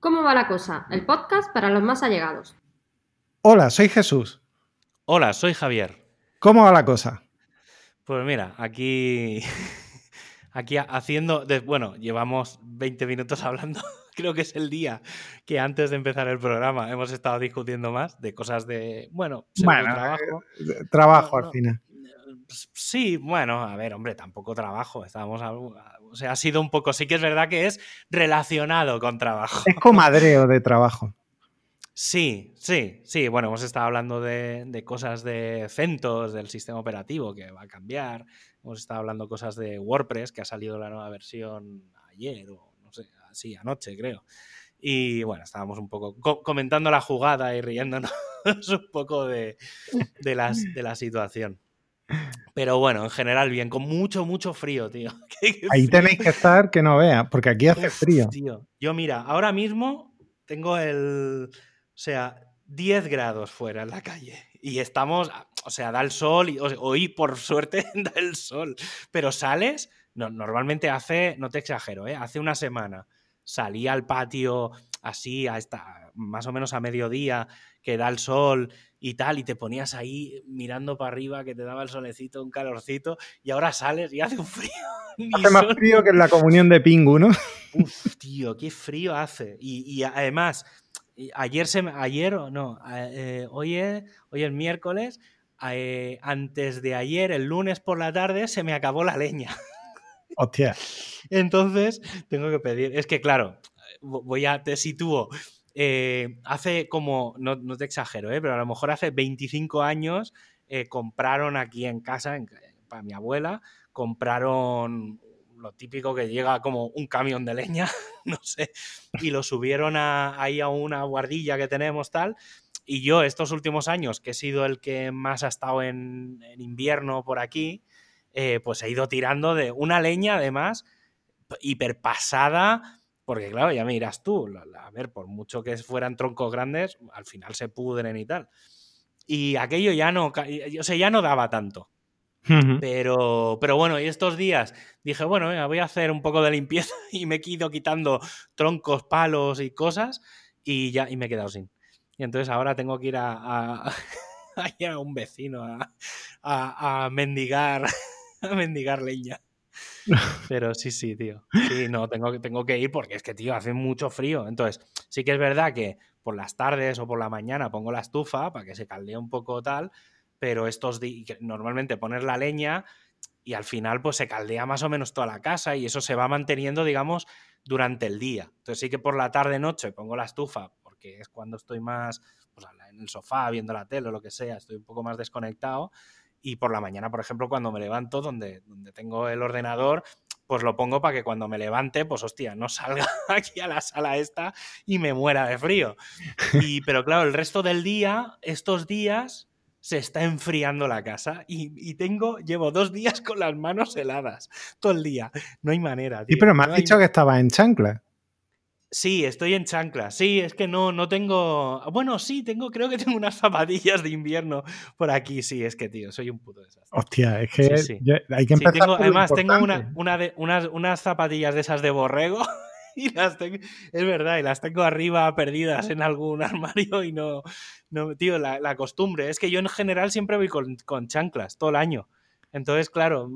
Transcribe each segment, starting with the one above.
¿Cómo va la cosa? El podcast para los más allegados. Hola, soy Jesús. Hola, soy Javier. ¿Cómo va la cosa? Pues mira, aquí, aquí haciendo, bueno, llevamos 20 minutos hablando, creo que es el día que antes de empezar el programa hemos estado discutiendo más de cosas de, bueno, bueno trabajo. Eh, trabajo al final. Pues sí, bueno, a ver, hombre, tampoco trabajo. Estábamos, o sea, ha sido un poco, sí que es verdad que es relacionado con trabajo. Es comadreo de trabajo. Sí, sí, sí. Bueno, hemos estado hablando de, cosas de CentOS, del sistema operativo que va a cambiar. Hemos estado hablando cosas de WordPress, que ha salido la nueva versión ayer o no sé, así, anoche creo. Y bueno, estábamos un poco comentando la jugada y riéndonos un poco de, de, de la situación. Pero bueno, en general bien, con mucho, mucho frío, tío. Ahí tenéis que estar que no veas, porque aquí hace frío. Yo mira, ahora mismo tengo el, o sea, 10 grados fuera en la calle y estamos, o sea, da el sol y hoy por suerte da el sol, pero sales, no, normalmente hace, no te exagero, ¿eh? hace una semana salí al patio así, a esta, más o menos a mediodía, que da el sol y tal, y te ponías ahí mirando para arriba, que te daba el solecito, un calorcito, y ahora sales y hace un frío. Hace más frío que en la comunión de Pingu, ¿no? Uf, tío, qué frío hace. Y, además, ayer se ayer o no, eh, hoy, es, hoy es miércoles, eh, antes de ayer, el lunes por la tarde, se me acabó la leña. Hostia. Entonces, tengo que pedir. Es que, claro, voy a, te sitúo. Eh, hace como, no, te exagero, ¿eh? pero a lo mejor hace 25 años eh, compraron aquí en casa, para mi abuela, compraron lo típico que llega como un camión de leña, no sé, y lo subieron ahí a una guardilla que tenemos tal. Y yo estos últimos años, que he sido el que más ha estado en, invierno por aquí, pues he ido tirando de una leña además hiperpasada porque claro, ya me dirás tú, a ver, por mucho que fueran troncos grandes, al final se pudren y tal. Y aquello ya no, o sea, ya no daba tanto. Pero, pero bueno, y estos días dije, bueno, voy a hacer un poco de limpieza y me he ido quitando troncos, palos y cosas y ya y me he quedado sin. Y entonces ahora tengo que ir a, a, a un vecino a, mendigar, a mendigar leña. Pero sí, sí, tío. Sí, no, tengo, tengo que ir porque es que, tío, hace mucho frío. Entonces, sí que es verdad que por las tardes o por la mañana pongo la estufa para que se caldee un poco tal, pero estos días, normalmente poner la leña y al final pues se caldea más o menos toda la casa y eso se va manteniendo, digamos, durante el día. Entonces sí que por la tarde-noche pongo la estufa porque es cuando estoy más pues, en el sofá viendo la tele o lo que sea, estoy un poco más desconectado y por la mañana, por ejemplo, cuando me levanto, donde, donde tengo el ordenador, pues lo pongo para que cuando me levante, pues hostia, no salga aquí a la sala esta y me muera de frío. Y, pero claro, el resto del día, estos días, se está enfriando la casa y, tengo, llevo dos días con las manos heladas, todo el día. No hay manera. Tío. pero me has dicho que estaba en chancla. Sí, estoy en chancla. Sí, es que no, no tengo. Bueno, sí, tengo, creo que tengo unas zapatillas de invierno por aquí. Sí, es que, tío, soy un puto desastre. Hostia, es que hay que empezar. además, tengo una, una de, unas, unas zapatillas de esas de borrego. Y las tengo, es verdad, y las tengo arriba perdidas en algún armario y no, no tío, la, costumbre. Es que yo en general siempre voy con, con chanclas todo el año. Entonces, claro,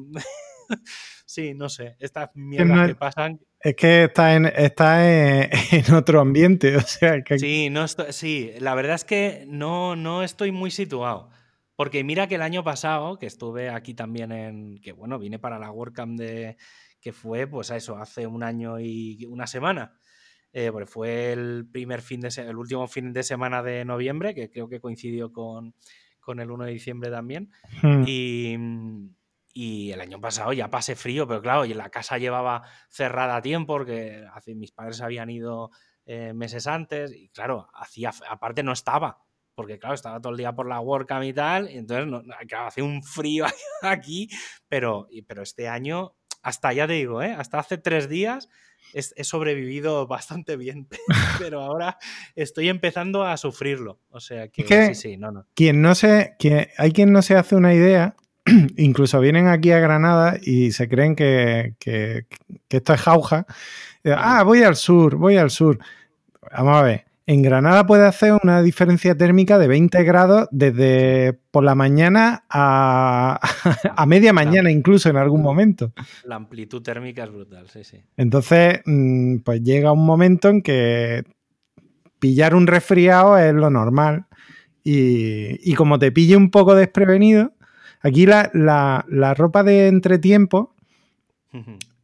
sí, no sé, estas mierdas que pasan. Es que está en, está en, otro ambiente, o sea que... Sí, no sí, la verdad es que no, no estoy muy situado. Porque mira que el año pasado, que estuve aquí también en. que bueno, vine para la WordCamp de. que fue, pues a eso, hace un año y una semana. Eh, porque fue el primer fin de el último fin de semana de noviembre, que creo que coincidió con, con el 1 de diciembre también. Hmm. Y y el año pasado ya pasé frío, pero claro, y la casa llevaba cerrada a tiempo porque mis padres habían ido eh, meses antes y claro, hacía, aparte no estaba, porque claro, estaba todo el día por la WordCamp y tal, y entonces no, claro, hacía un frío aquí, pero, pero este año, hasta ya te digo, ¿eh? hasta hace tres días he, sobrevivido bastante bien, pero ahora estoy empezando a sufrirlo. O sea que, sí, sí, no, no. Quien no se, hay quien no se hace una idea incluso vienen aquí a Granada y se creen que, esto es jauja. Ah, voy al sur, voy al sur. vamos a ver. En Granada puede hacer una diferencia térmica de 20 grados desde por la mañana a, a media mañana, incluso en algún momento. La amplitud térmica es brutal, sí, sí. Entonces, mm, pues llega un momento en que pillar un resfriado es lo normal. Y, y como te pille un poco desprevenido, aquí la, la, la ropa de entretiempo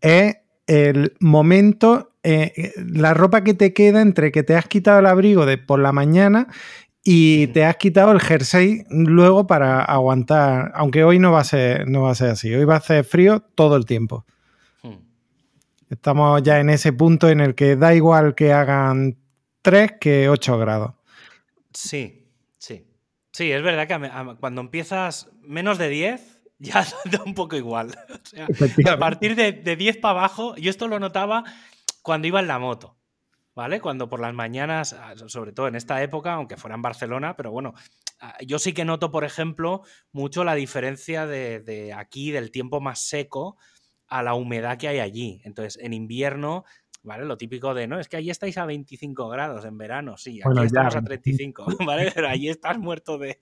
es el momento eh, la ropa que te queda entre que te has quitado el abrigo de por la mañana y te has quitado el jersey luego para aguantar, aunque hoy no va a ser, no va a ser así, hoy va a hacer frío todo el tiempo. Hmm. Estamos ya en ese punto en el que da igual que hagan 3 que 8 grados. Sí, sí. Es verdad que cuando empiezas menos de 10 ya da un poco igual. a partir de, de 10 para abajo, yo esto lo notaba cuando iba en la moto. ¿Vale? Cuando por las mañanas, ah, sobre todo en esta época, aunque fuera en Barcelona, pero bueno, ah, yo sí que noto, por ejemplo, mucho la diferencia de, de aquí, del tiempo más seco, a la humedad que hay allí. Entonces, en invierno ¿vale? Lo típico de, no, es que allí estáis a 25 grados en verano, sí, aquí estamos a 35, ¿vale? Pero allí estás muerto de,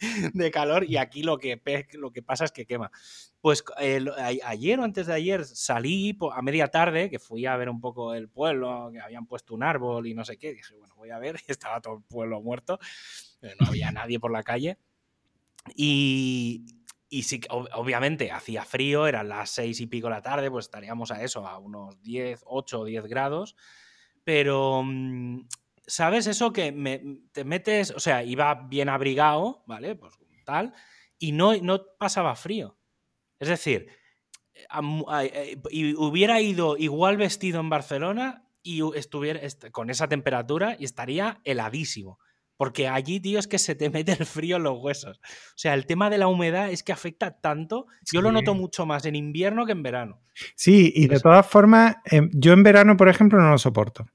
calor y aquí lo que, lo que pasa es que quema. Pues ayer o antes de ayer salí a media tarde, que fui a ver un poco el pueblo, que habían puesto un árbol y no sé qué, dije, bueno, voy a ver, y estaba todo el pueblo muerto, no había nadie por la calle. Y, y sí, obviamente hacía frío, eran las seis y pico de la tarde, pues estaríamos a eso, a unos 10, 8 o 10 grados. Pero, mm, ¿sabes eso que te metes? O sea, iba bien abrigado, ¿vale? Pues tal, y no, no pasaba frío. Es decir, eh, y hubiera ido igual vestido en Barcelona y estuviera con esa temperatura y estaría heladísimo. Porque allí, tío, es que se te mete el frío en los huesos. O sea, el tema de la humedad es que afecta tanto. Yo lo noto mucho más en invierno que en verano. Sí, y de todas formas, em, yo en verano, por ejemplo, no lo soporto.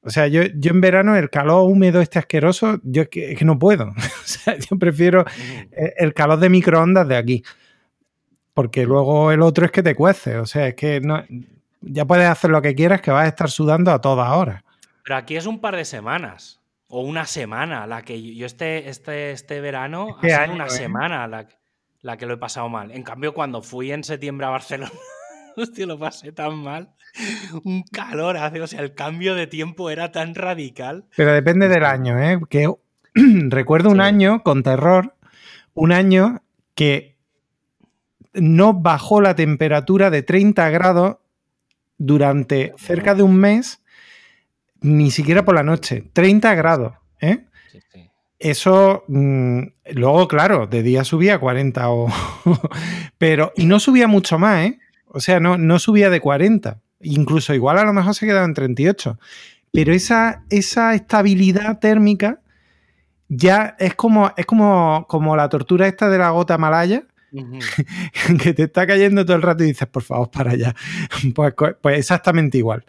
O sea, yo, yo en verano el calor húmedo este asqueroso, yo es que, no puedo. o sea, yo prefiero el calor de microondas de aquí. Porque luego el otro es que te cuece. O sea, es que no, ya puedes hacer lo que quieras, que vas a estar sudando a todas horas. Pero aquí es un par de semanas o una semana. La que yo este, este, este verano ha sido una ¿eh? semana la, la, que lo he pasado mal. En cambio, cuando fui en septiembre a Barcelona, hostia, lo pasé tan mal. Un calor hace, o sea, el cambio de tiempo era tan radical. Pero depende del año, ¿eh? Que recuerdo un año con terror, un año que no bajó la temperatura de 30 grados durante cerca de un mes ni siquiera por la noche, 30 grados. ¿eh? Eso, mm, luego, claro, de día subía a 40 o... pero, y no subía mucho más, ¿eh? O sea, no, no subía de 40. Incluso igual a lo mejor se quedaba en 38. Pero esa, esa estabilidad térmica ya es como, es como, como la tortura esta de la gota malaya, que te está cayendo todo el rato y dices, por favor, para allá. Pues, pues exactamente igual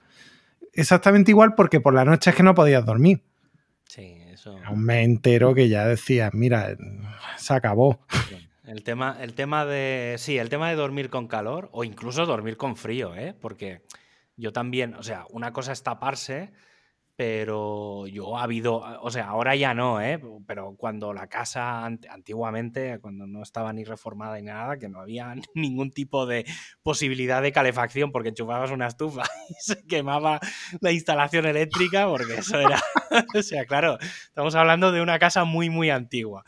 exactamente igual porque por la noche es que no podías dormir. Sí, eso. Un mes entero que ya decías, mira, se acabó. El tema, el tema de. Sí, el tema de dormir con calor o incluso dormir con frío, ¿eh? Porque yo también, o sea, una cosa es taparse pero yo ha habido, o sea, ahora ya no, ¿eh? pero cuando la casa antiguamente, cuando no estaba ni reformada ni nada, que no había ningún tipo de posibilidad de calefacción porque enchufabas una estufa y se quemaba la instalación eléctrica, porque eso era, o sea, claro, estamos hablando de una casa muy, muy antigua.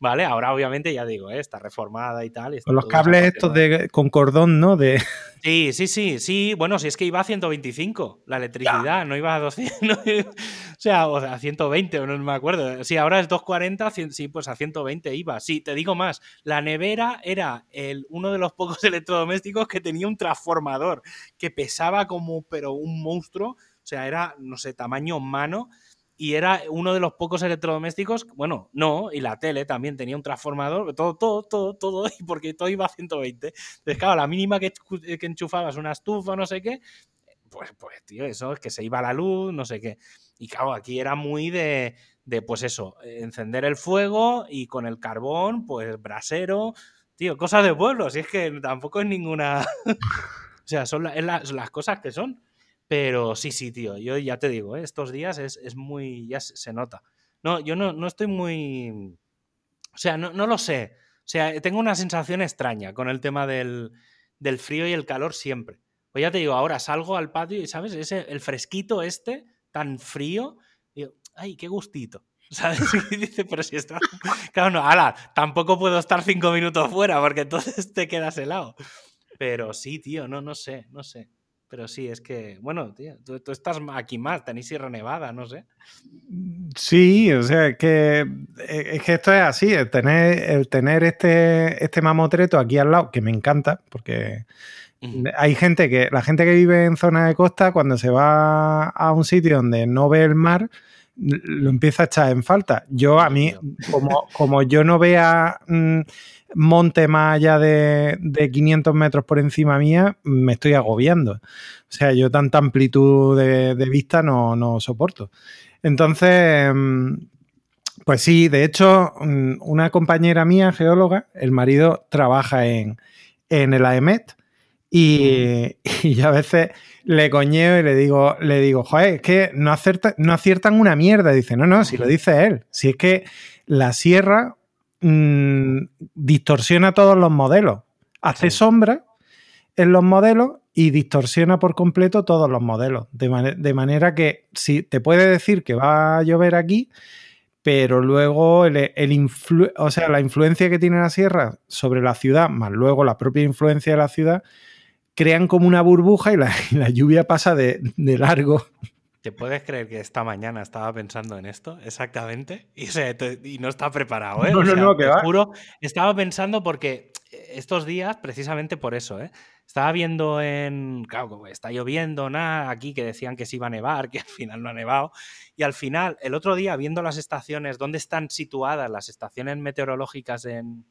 ¿Vale? Ahora obviamente ya digo, ¿eh? está reformada y tal. con los cables estos de, con cordón, ¿no? De... Sí, sí, sí, sí. Bueno, si es que iba a 125 la electricidad, no iba a 200. o sea, o a 120, no me acuerdo. Sí, ahora es 240, sí, pues a 120 iba. Sí, te digo más, la nevera era el, uno de los pocos electrodomésticos que tenía un transformador que pesaba como, pero un monstruo. O sea, era, no sé, tamaño mano y era uno de los pocos electrodomésticos, bueno, no, y la tele también tenía un transformador, todo, todo, todo, todo, y porque todo iba a 120. Entonces, claro, la mínima que, que enchufabas una estufa no sé qué, pues, pues, tío, eso es que se iba la luz, no sé qué. Y claro, aquí era muy de, de, pues eso, encender el fuego y con el carbón, pues brasero, tío, cosas de pueblo, si es que tampoco es ninguna... o sea, son las cosas que son. Pero sí, sí, tío, yo ya te digo, ¿eh? estos días es, muy, ya se, nota. No, yo no, no estoy muy... O sea, no, no, lo sé. O sea, tengo una sensación extraña con el tema del, del frío y el calor siempre. Pues ya te digo, ahora salgo al patio y, ¿sabes? Ese, el fresquito este, tan frío, digo, ay, qué gustito. ¿Sabes? Y dice, pero si está. Claro, no, ala, tampoco puedo estar cinco minutos fuera porque entonces te quedas helado. Pero sí, tío, no, no sé, no sé. Pero sí, es que, bueno, tío, tú, estás aquí más, tenéis Sierra Nevada, no sé. Sí, o sea, es que, e, es que esto es así, el tener, el tener este, este mamotreto aquí al lado, que me encanta, porque hay gente que, la gente que vive en zona de costa, cuando se va a un sitio donde no ve el mar, lo empieza a echar en falta. Yo, a mí, como, como yo no vea mm, monte más allá de, 500 metros por encima mía, me estoy agobiando. O sea, yo tanta amplitud de, vista no, soporto. Entonces, mm, pues sí, de hecho, mm, una compañera mía, geóloga, el marido trabaja en, en el AEMET y, y a veces le coñeo y le digo, le digo, joder, es que no, no aciertan una mierda. dice, no, no, si lo dice él. Si es que la sierra mm, distorsiona todos los modelos. Hace sombra en los modelos y distorsiona por completo todos los modelos. De, manera que si te puede decir que va a llover aquí, pero luego el, o sea, la influencia que tiene la sierra sobre la ciudad, más luego la propia influencia de la ciudad, crean como una burbuja y la, lluvia pasa de, largo. ¿Te puedes creer que esta mañana estaba pensando en esto exactamente? Y, y no estaba preparado, ¿eh? No, no, no, que te juro, estaba pensando porque estos días, precisamente por eso, ¿eh? Estaba viendo en. Claro, está lloviendo, nada, aquí que decían que se iba a nevar, que al final no ha nevado. Y al final, el otro día, viendo las estaciones, dónde están situadas las estaciones meteorológicas en,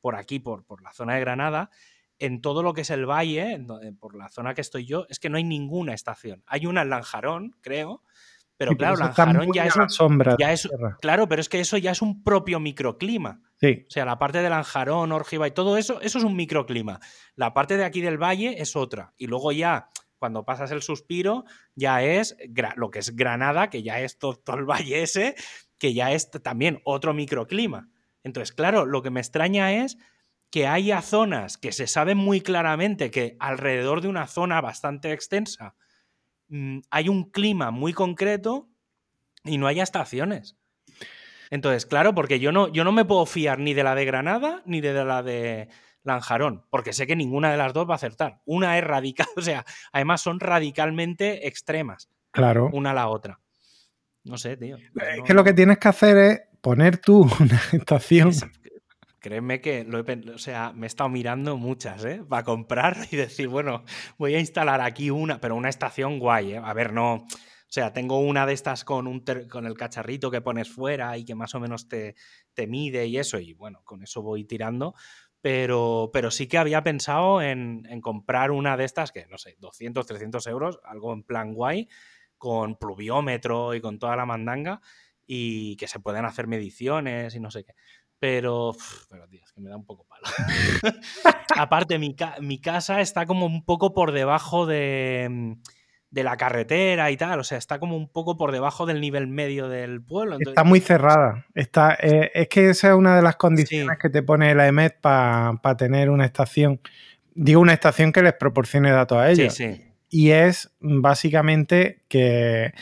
por aquí, por, por la zona de Granada, en todo lo que es el valle, eh, por la zona que estoy yo, es que no hay ninguna estación. Hay una en Lanjarón, creo, pero claro, Lanjarón ya es, sombra ya es claro, pero es que eso ya es un propio microclima. Sí. O sea, la parte de Lanjarón, Orgiva y todo eso, eso es un microclima. La parte de aquí del valle es otra. Y luego ya, cuando pasas el suspiro, ya es lo que es Granada, que ya es todo, todo el valle ese, que ya es también otro microclima. Entonces, claro, lo que me extraña es que haya zonas que se saben muy claramente que alrededor de una zona bastante extensa mm, hay un clima muy concreto y no haya estaciones. Entonces, claro, porque yo no, yo no me puedo fiar ni de la de Granada ni de la de Lanjarón, porque sé que ninguna de las dos va a acertar. Una es radical, o sea, además son radicalmente extremas. Claro. Una a la otra. No sé, tío. Es que lo que tienes que hacer es poner tú una estación Créeme que lo o sea, me he estado mirando muchas, ¿eh? Para comprar y decir, bueno, voy a instalar aquí una, pero una estación guay, ¿eh? A ver, no. O sea, tengo una de estas con, un con el cacharrito que pones fuera y que más o menos te, te mide y eso, y bueno, con eso voy tirando. Pero, pero sí que había pensado en, en, comprar una de estas que, no sé, 200, 300 euros, algo en plan guay, con pluviómetro y con toda la mandanga, y que se pueden hacer mediciones y no sé qué. Pero, pero tío, es que me da un poco palo. Aparte, mi, mi, casa está como un poco por debajo de, mm, de, la carretera y tal. O sea, está como un poco por debajo del nivel medio del pueblo. está muy cerrada. Está, eh, es que esa es una de las condiciones que te pone la EMET para tener una estación. Digo, una estación que les proporcione datos a ellos. Sí, sí. Y es básicamente que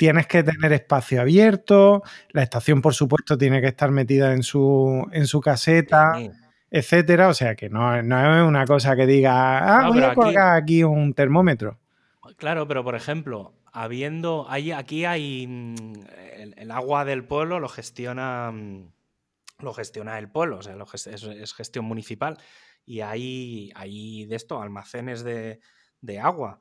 tienes que tener espacio abierto, la estación, por supuesto, tiene que estar metida en su, en su caseta, etcétera. O sea que no, es una cosa que diga, ah, voy a colgar aquí, un termómetro. Claro, pero por ejemplo, habiendo. aquí hay. Mm, el, agua del pueblo lo gestiona. Mm, lo gestiona el pueblo, o sea, es, gestión municipal. Y hay, hay de esto, almacenes de, de agua.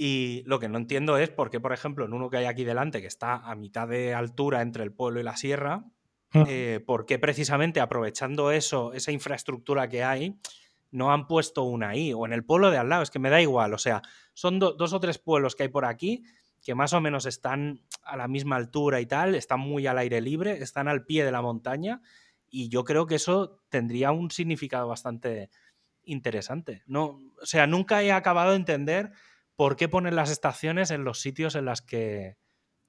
Y lo que no entiendo es por qué, por ejemplo, en uno que hay aquí delante, que está a mitad de altura entre el pueblo y la sierra, eh, por qué precisamente aprovechando eso, esa infraestructura que hay, no han puesto una ahí, o en el pueblo de al lado, es que me da igual, o sea, son dos o tres pueblos que hay por aquí que más o menos están a la misma altura y tal, están muy al aire libre, están al pie de la montaña, y yo creo que eso tendría un significado bastante interesante. No, o sea, nunca he acabado de entender por qué ponen las estaciones en los sitios en las que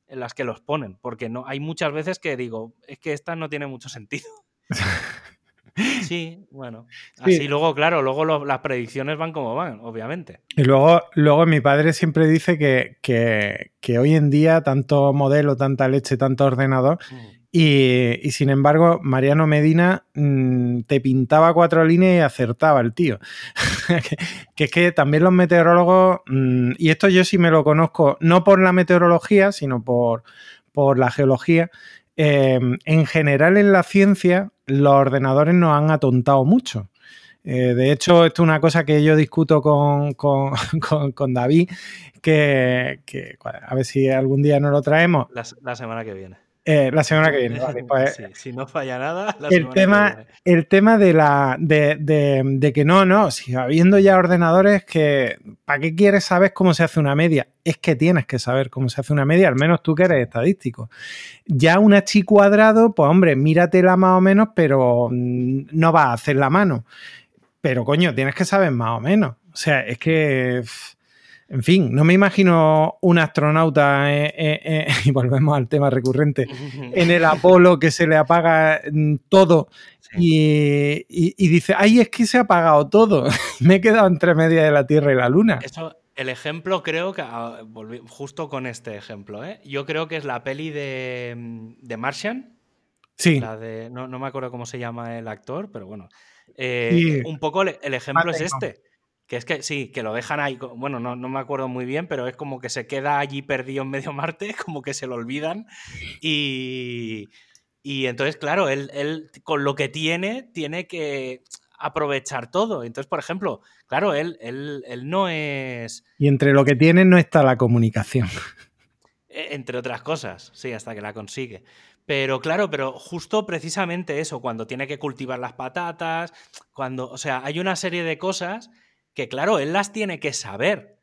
en las que los ponen, porque no hay muchas veces que digo, es que esta no tiene mucho sentido. Sí, bueno. Así luego, claro, luego las predicciones van como van, obviamente. Y luego, luego mi padre siempre dice que, que, hoy en día tanto modelo, tanta leche, tanto ordenador, mm. Y, sin embargo, Mariano Medina mm, te pintaba cuatro líneas y acertaba el tío. que, es que también los meteorólogos, mm, y esto yo sí me lo conozco, no por la meteorología, sino por, por la geología. Em, en general en la ciencia, los ordenadores nos han atontado mucho. Eh, de hecho, esto es una cosa que yo discuto con, con, David, que, a ver si algún día nos lo traemos. la semana que viene. Eh, la semana que viene. Pues, si no falla nada, el tema, El tema de la de, que no, no, si habiendo ya ordenadores que ¿para qué quieres saber cómo se hace una media? Es que tienes que saber cómo se hace una media, al menos tú que eres estadístico. Ya un chi cuadrado, pues hombre, míratela más o menos, pero mm, no va a hacer la mano. Pero coño, tienes que saber más o menos. O sea, es que. En fin, no me imagino un astronauta, eh, eh, eh, y volvemos al tema recurrente, en el Apolo que se le apaga mm, todo y, dice, ay, es que se ha apagado todo. me he quedado entre media de la Tierra y la Luna. Eso, el ejemplo creo que, ah, justo con este ejemplo, yo creo que es la peli de, mm, Martian. Sí. no, me acuerdo cómo se llama el actor, pero bueno. Un poco el, ejemplo es este que es que sí, que lo dejan ahí, bueno, no, me acuerdo muy bien, pero es como que se queda allí perdido en medio Marte, como que se lo olvidan. Y, y entonces, claro, él, él, con lo que tiene, tiene que aprovechar todo. Entonces, por ejemplo, claro, él, él, él no es... Y entre lo que tiene no está la comunicación. E, entre otras cosas, sí, hasta que la consigue. Pero claro, pero justo precisamente eso, cuando tiene que cultivar las patatas, cuando, o sea, hay una serie de cosas que claro, él las tiene que saber,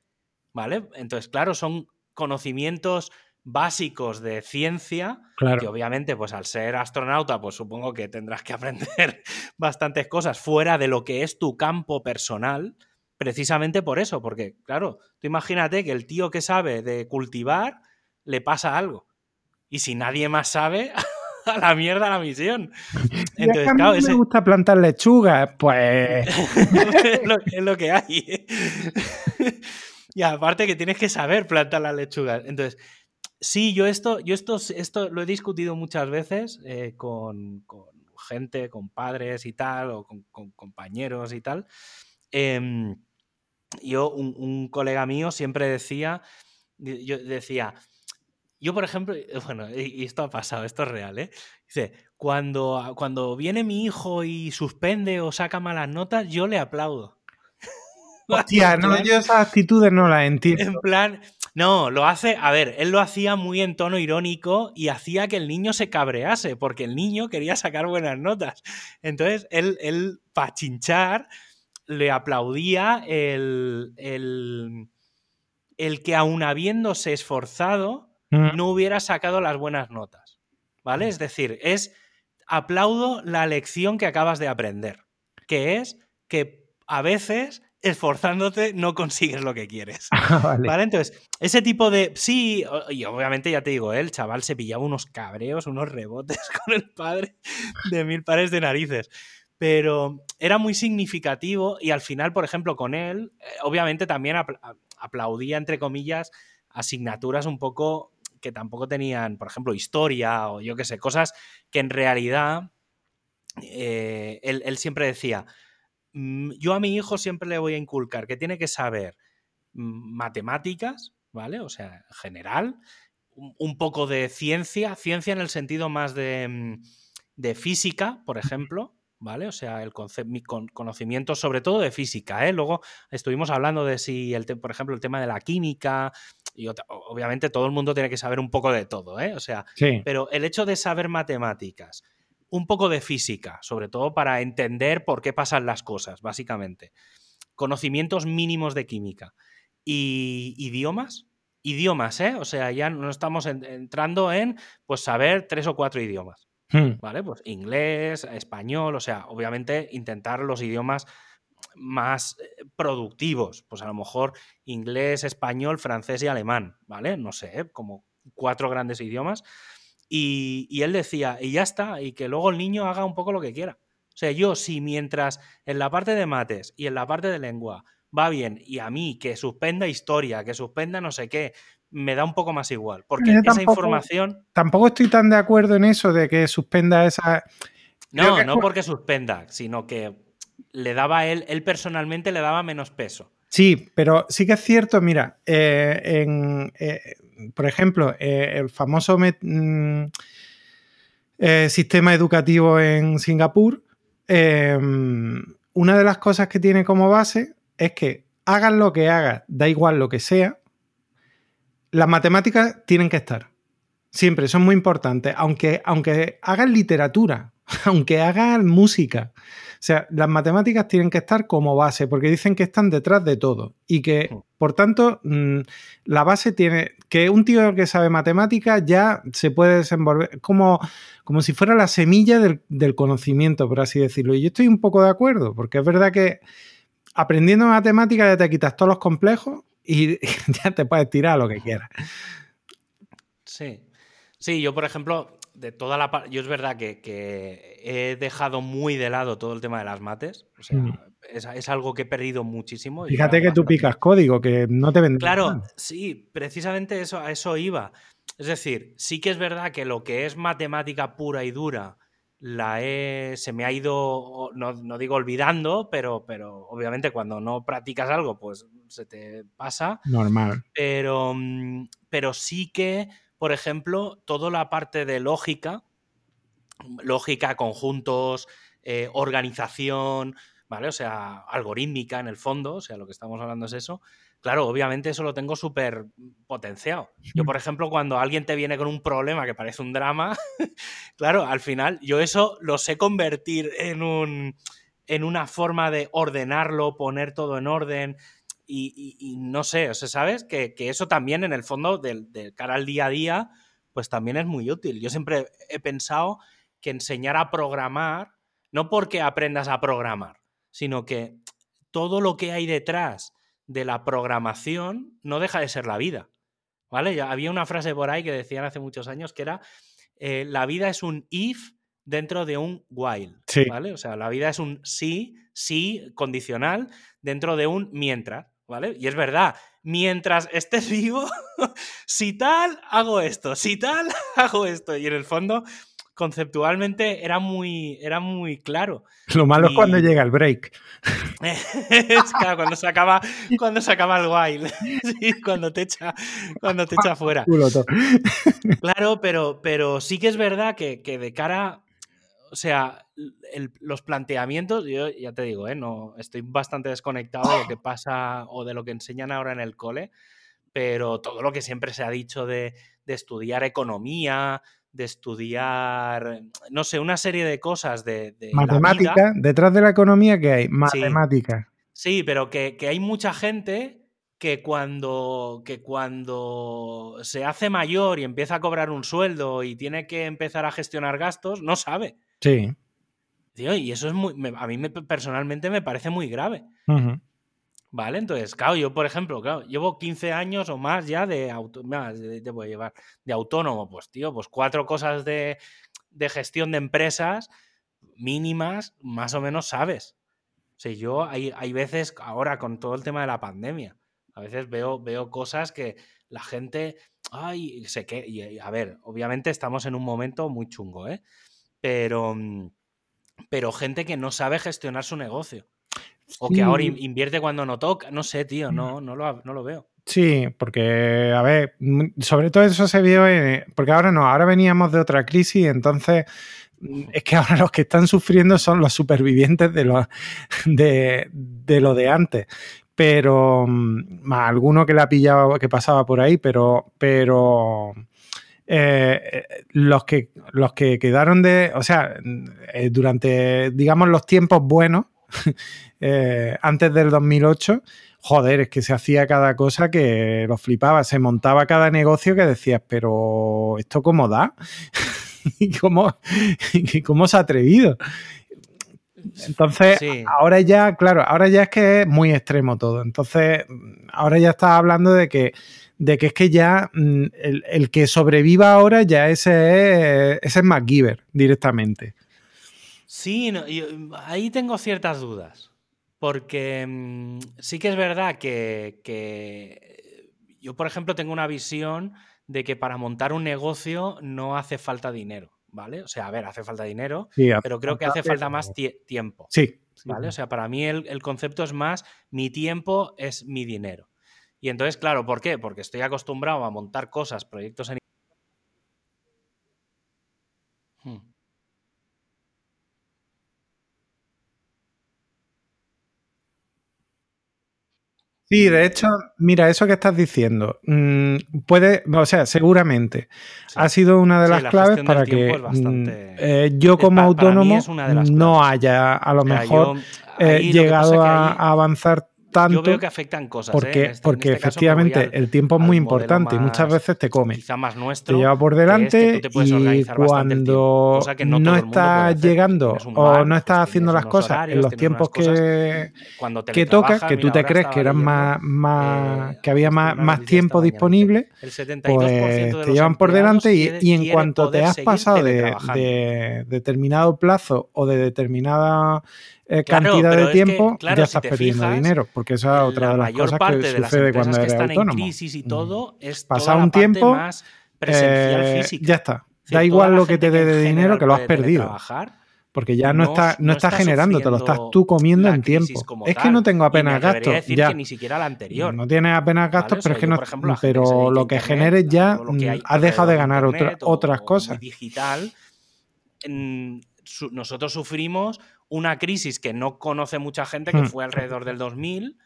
¿vale? Entonces, claro, son conocimientos básicos de ciencia, que obviamente, pues al ser astronauta, pues supongo que tendrás que aprender bastantes cosas fuera de lo que es tu campo personal, precisamente por eso, porque, claro, tú imagínate que el tío que sabe de cultivar le pasa algo. Y si nadie más sabe, a la mierda la misión. Entonces, claro, me gusta plantar lechugas, pues. es, lo, que hay. y aparte que tienes que saber plantar las lechugas. Entonces, sí, yo esto, yo esto, esto lo he discutido muchas veces eh, con, gente, con padres y tal, o con, compañeros y tal. Em, yo, un, un, colega mío siempre decía, yo decía, yo, por ejemplo, bueno, y esto ha pasado, esto es real, ¿eh? Dice, cuando, cuando viene mi hijo y suspende o saca malas notas, yo le aplaudo. Hostia, no, yo esas actitudes no las entiendo. En plan, no, lo hace, a ver, él lo hacía muy en tono irónico y hacía que el niño se cabrease, porque el niño quería sacar buenas notas. Entonces, él, él para chinchar, le aplaudía el, el, el que aún habiéndose esforzado, Mm. no hubiera sacado las buenas notas. ¿Vale? Es decir, es aplaudo la lección que acabas de aprender, que es que a veces esforzándote no consigues lo que quieres. Ah, vale. Entonces, ese tipo de. Sí, y obviamente ya te digo, el chaval se pillaba unos cabreos, unos rebotes con el padre de mil pares de narices. Pero era muy significativo y al final, por ejemplo, con él, eh, obviamente también aplaudía, entre comillas, asignaturas un poco que tampoco tenían, por ejemplo, historia o yo qué sé, cosas que en realidad eh, él, siempre decía, mm, yo a mi hijo siempre le voy a inculcar que tiene que saber mm, matemáticas, ¿vale? O sea, en general, un, poco de ciencia, ciencia en el sentido más de, mm, de física, por ejemplo, ¿vale? O sea, el conocimiento sobre todo de física, ¿eh? Luego estuvimos hablando de si, el por ejemplo, el tema de la química, y obviamente todo el mundo tiene que saber un poco de todo, ¿eh? O sea, pero el hecho de saber matemáticas, un poco de física, sobre todo para entender por qué pasan las cosas, básicamente. Conocimientos mínimos de química. Y idiomas, idiomas, ¿eh? O sea, ya no estamos entrando en pues saber tres o cuatro idiomas. Hmm. ¿Vale? Pues inglés, español, o sea, obviamente intentar los idiomas más eh, productivos. Pues a lo mejor inglés, español, francés y alemán, ¿vale? No sé, ¿eh? como cuatro grandes idiomas. Y, y, él decía, y ya está, y que luego el niño haga un poco lo que quiera. O sea, yo si mientras en la parte de mates y en la parte de lengua va bien, y a mí que suspenda historia, que suspenda no sé qué, me da un poco más igual. Porque esa información. Tampoco estoy tan de acuerdo en eso de que suspenda esa. No, no porque suspenda, sino que le daba él, él personalmente le daba menos peso. Sí, pero sí que es cierto, mira, eh, eh, por ejemplo, eh, el famoso mm, sistema educativo en Singapur, una de las cosas que tiene como base es que hagan lo que hagas, da igual lo que sea, las matemáticas tienen que estar. Siempre, son muy importantes. Aunque, aunque hagan literatura, aunque hagan música. O sea, las matemáticas tienen que estar como base, porque dicen que están detrás de todo. Y que, mm. por tanto, mm, la base tiene. Que un tío que sabe matemáticas ya se puede desenvolver como, como si fuera la semilla del, del conocimiento, por así decirlo. Y yo estoy un poco de acuerdo, porque es verdad que aprendiendo matemáticas ya te quitas todos los complejos y ya te puedes tirar lo que quieras. Sí. Sí, yo, por ejemplo, de toda la yo es verdad que, he dejado muy de lado todo el tema de las mates. O sea, mm. es, algo que he perdido muchísimo. Fíjate que tú picas código, que no te venden. Claro, sí, precisamente eso, a eso iba. Es decir, sí que es verdad que lo que es matemática pura y dura la he, se me ha ido, no, no, digo olvidando, pero, pero obviamente cuando no practicas algo, pues se te pasa. Normal. Pero, mm, pero sí que, por ejemplo, toda la parte de lógica, lógica, conjuntos, eh, organización, ¿vale? O sea, algorítmica en el fondo, o sea, lo que estamos hablando es eso. Claro, obviamente eso lo tengo súper potenciado. Yo, por ejemplo, cuando alguien te viene con un problema que parece un drama, claro, al final yo eso lo sé convertir en un en una forma de ordenarlo, poner todo en orden, y, no sé, o sea, ¿sabes? Que, eso también en el fondo del, cara al día a día, pues también es muy útil. Yo siempre he pensado que enseñar a programar, no porque aprendas a programar, sino que todo lo que hay detrás de la programación no deja de ser la vida. ¿Vale? Ya había una frase por ahí que decían hace muchos años que era eh, la vida es un if dentro de un while. ¿Vale? O sea, la vida es un sí, sí condicional dentro de un mientras. ¿Vale? Y es verdad, mientras estés vivo, si tal, hago esto, si tal, hago esto. Y en el fondo, conceptualmente era muy, era muy claro. Lo malo es cuando llega el break. es claro, cuando se acaba, cuando se acaba el while. cuando te echa, cuando te echa fuera. claro, pero, pero sí que es verdad que, que de cara o sea, los planteamientos, yo ya te digo, ¿eh? no, estoy bastante desconectado de lo que pasa o de lo que enseñan ahora en el cole, pero todo lo que siempre se ha dicho de, estudiar economía, de estudiar, no sé, una serie de cosas de... matemática, detrás de la economía que hay, matemática. Sí, pero que, que, hay mucha gente que cuando, que cuando se hace mayor y empieza a cobrar un sueldo y tiene que empezar a gestionar gastos, no sabe. Sí. y eso es muy. a mí personalmente me parece muy grave. ¿Vale? Entonces, claro, yo, por ejemplo, claro, llevo 15 años o más ya de auto, más llevar, de autónomo, pues, tío, pues cuatro cosas de, gestión de empresas mínimas, más o menos sabes. O sea, yo hay, hay veces, ahora con todo el tema de la pandemia, a veces veo, veo cosas que la gente, ay, sé que, y, a ver, obviamente estamos en un momento muy chungo, ¿eh? Pero, mm, pero gente que no sabe gestionar su negocio. O que ahora invierte cuando no toca. No sé, tío, no, no, lo, no lo veo. Sí, porque, a ver, mm, sobre todo eso se vio, porque ahora no, ahora veníamos de otra crisis, entonces mm, es que ahora los que están sufriendo son los supervivientes de lo de, de, lo de antes. Pero, más alguno que le ha pillado, que pasaba por ahí, pero, pero eh, los, que, los que quedaron de, o sea, eh, durante, digamos, los tiempos buenos, eh, antes del 2008, joder, es que se hacía cada cosa que lo flipaba, se montaba cada negocio que decías, pero ¿esto cómo da? ¿Y cómo, ¿Y cómo se ha atrevido? Entonces, ahora ya, claro, ahora ya es que es muy extremo todo. Entonces, ahora ya estás hablando de que, de que es que ya mm, el, que sobreviva ahora ya ese es, ese es MacGyver directamente. Sí, ahí tengo ciertas dudas. Porque mm, sí que es verdad que, que yo, por ejemplo, tengo una visión de que para montar un negocio no hace falta dinero. ¿vale? O sea, a ver, hace falta dinero, pero creo que hace falta más tiempo. Sí. ¿Vale? O sea, para mí el, concepto es más, mi tiempo es mi dinero. Y entonces, claro, ¿por qué? Porque estoy acostumbrado a montar cosas, proyectos en... Hmm. Sí, de hecho, mira, eso que estás diciendo, mm, puede, o sea, seguramente ha sido una de las claves para que mm, eh, yo como autónomo no haya a lo mejor eh, llegado a, avanzar yo veo que afectan cosas. Porque, ¿eh? este, porque este efectivamente el tiempo es muy importante y muchas veces te come. Quizá más nuestro. Te lleva por delante y cuando no, estás llegando o no estás haciendo las cosas en los tiempos que, que toca, que tú te crees que eran más, más eh, que había más, más tiempo disponible, pues te llevan por delante y, en cuanto te has pasado de determinado plazo o de determinada eh, cantidad de tiempo, ya estás perdiendo dinero, porque esa es otra de las cosas que sucede cuando eres autónomo. En crisis y todo es Pasado un tiempo, más presencial eh, física. ya está. Da igual lo que te dé de dinero que lo has perdido. Porque ya no, está, no, está, generando, te lo estás tú comiendo en tiempo. Es que no tengo apenas gastos. Ya. ni siquiera la anterior. No tienes apenas gastos, pero es que no. pero lo que generes ya has dejado de ganar otras cosas. Digital. nosotros sufrimos una crisis que no conoce mucha gente, que hmm. fue alrededor del 2000,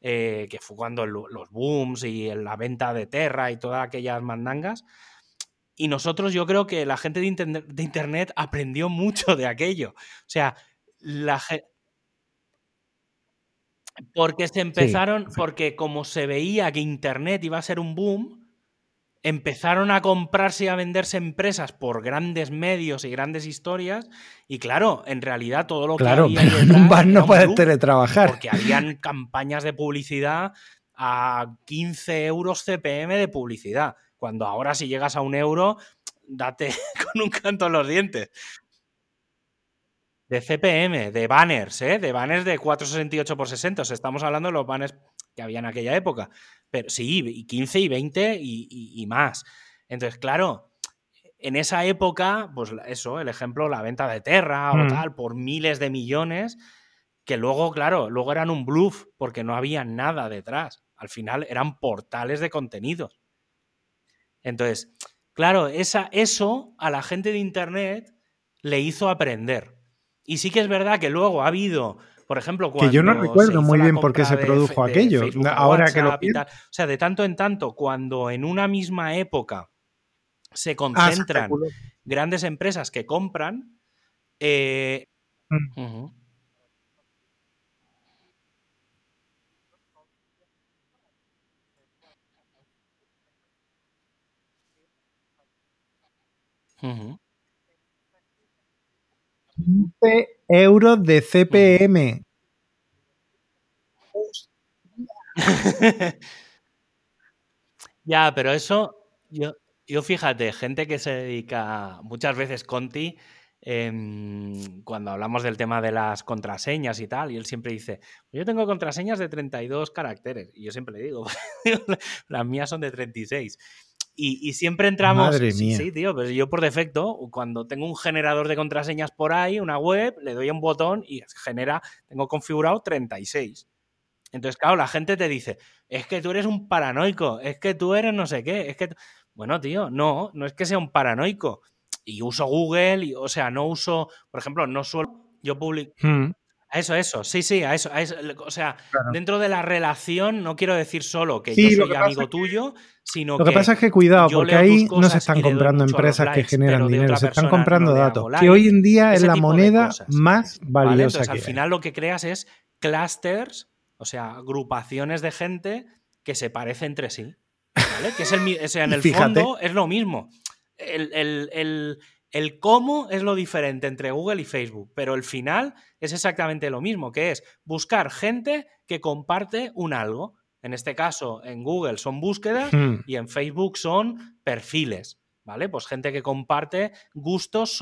eh, que fue cuando los booms y la venta de Terra y todas aquellas mandangas. Y nosotros, yo creo que la gente de, Internet aprendió mucho de aquello. O sea, la Porque se empezaron, porque como se veía que Internet iba a ser un boom, empezaron a comprarse y a venderse empresas por grandes medios y grandes historias. Y claro, en realidad todo lo que había en un bar no puede teletrabajar. Porque habían campañas de publicidad a 15 euros CPM de publicidad. Cuando ahora si llegas a un euro, date con un canto en los dientes. De CPM, de banners, ¿eh? De banners de 468 por 60. estamos hablando de los banners que había en aquella época. Pero sí, y 15 y 20 y, más. Entonces, claro, en esa época, pues eso, el ejemplo, la venta de Terra o mm. tal, por miles de millones, que luego, claro, luego eran un bluff porque no había nada detrás. Al final eran portales de contenidos. Entonces, claro, esa, eso a la gente de Internet le hizo aprender. Y sí que es verdad que luego ha habido por ejemplo, cuando. Que yo no recuerdo muy bien por qué se produjo aquello. ahora que lo. O sea, de tanto en tanto, cuando en una misma época se ah, concentran grandes empresas que compran. Eh, mm. Euros de CPM. ya, pero eso, yo, yo fíjate, gente que se dedica muchas veces Conti, em, cuando hablamos del tema de las contraseñas y tal, y él siempre dice, yo tengo contraseñas de 32 caracteres, y yo siempre le digo, las mías son de 36. Y, siempre entramos. Madre mía. Sí, tío, pero yo por defecto, cuando tengo un generador de contraseñas por ahí, una web, le doy un botón y genera, tengo configurado 36. Entonces, claro, la gente te dice, es que tú eres un paranoico, es que tú eres no sé qué, es que. Bueno, tío, no, no es que sea un paranoico. Y uso Google, y, o sea, no uso, por ejemplo, no suelo. Yo publico. Hmm. A eso, eso, sí, sí, a eso. o sea, dentro de la relación no quiero decir solo que yo soy amigo tuyo, sino que. Lo que pasa es que cuidado, porque ahí no se están comprando empresas que generan dinero, se están comprando datos, que hoy en día es la moneda más valiosa Entonces, al final lo que creas es clusters, o sea, agrupaciones de gente que se parecen entre sí. ¿Vale? Que es el, o sea, en el fondo es lo mismo. el, El cómo es lo diferente entre Google y Facebook, pero el final es exactamente lo mismo, que es buscar gente que comparte un algo. En este caso, en Google son búsquedas Hmm. y en Facebook son perfiles, ¿vale? Pues gente que comparte gustos